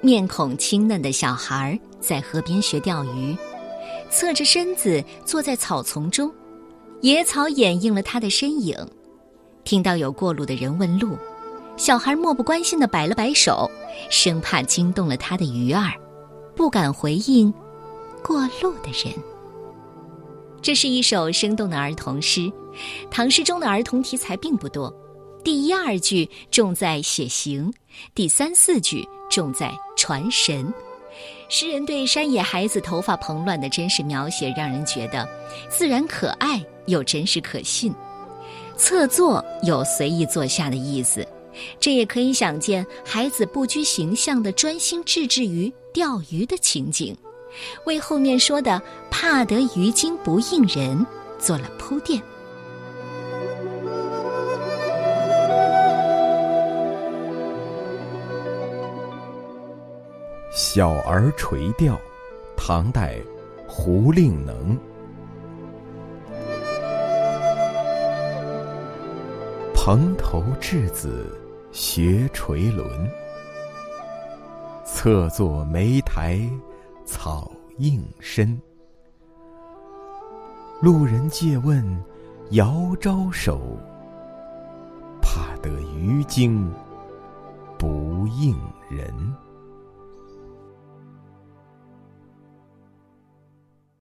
面孔清嫩的小孩在河边学钓鱼，侧着身子坐在草丛中，野草掩映了他的身影。听到有过路的人问路，小孩漠不关心的摆了摆手，生怕惊动了他的鱼儿，不敢回应过路的人。这是一首生动的儿童诗，唐诗中的儿童题材并不多。第一二句重在写形，第三四句重在传神。诗人对山野孩子头发蓬乱的真实描写，让人觉得自然可爱又真实可信。侧坐有随意坐下的意思，这也可以想见孩子不拘形象的专心致志于钓鱼的情景，为后面说的“怕得鱼惊不应人”做了铺垫。小儿垂钓，唐代，胡令能。蓬头稚子学垂纶，侧坐莓苔草映身。路人借问遥招手，怕得鱼惊不应人。